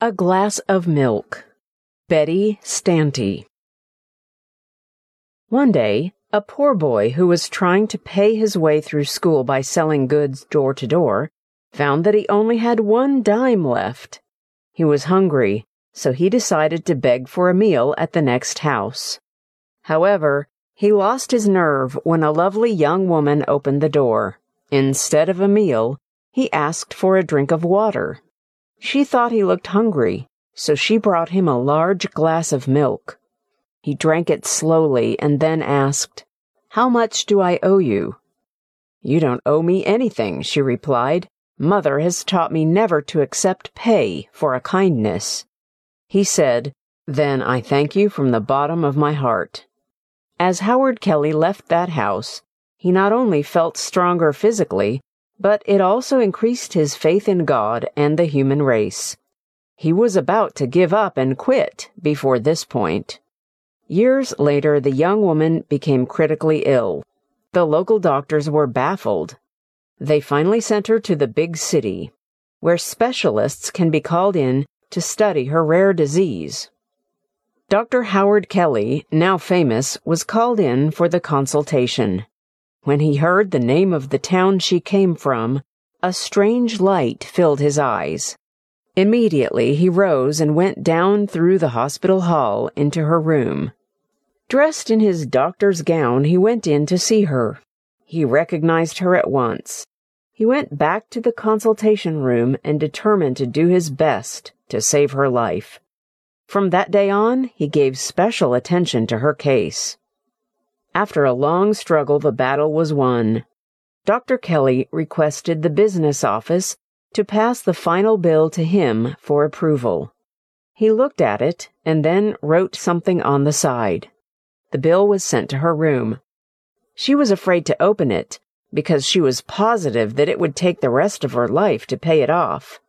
A glass of milk. Betty Stanty. One day, a poor boy who was trying to pay his way through school by selling goods door to door found that he only had one dime left. He was hungry, so he decided to beg for a meal at the next house. However, he lost his nerve when a lovely young woman opened the door. Instead of a meal, he asked for a drink of water. She thought he looked hungry, so she brought him a large glass of milk. He drank it slowly and then asked, How much do I owe you? You don't owe me anything, she replied. Mother has taught me never to accept pay for a kindness. He said, Then I thank you from the bottom of my heart. As Howard Kelly left that house, he not only felt stronger physically, but it also increased his faith in God and the human race. He was about to give up and quit before this point. Years later, the young woman became critically ill. The local doctors were baffled. They finally sent her to the big city, where specialists can be called in to study her rare disease. Dr. Howard Kelly, now famous, was called in for the consultation. When he heard the name of the town she came from, a strange light filled his eyes. Immediately he rose and went down through the hospital hall into her room. Dressed in his doctor's gown, he went in to see her. He recognized her at once. He went back to the consultation room and determined to do his best to save her life. From that day on, he gave special attention to her case. After a long struggle, the battle was won. Dr. Kelly requested the business office to pass the final bill to him for approval. He looked at it and then wrote something on the side. The bill was sent to her room. She was afraid to open it because she was positive that it would take the rest of her life to pay it off.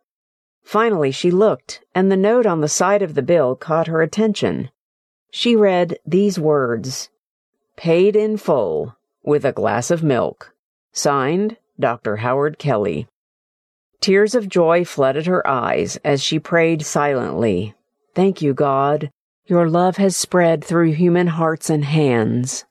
Finally, she looked, and the note on the side of the bill caught her attention. She read these words Paid in full, with a glass of milk. Signed, Dr. Howard Kelly. Tears of joy flooded her eyes as she prayed silently. Thank you, God. Your love has spread through human hearts and hands.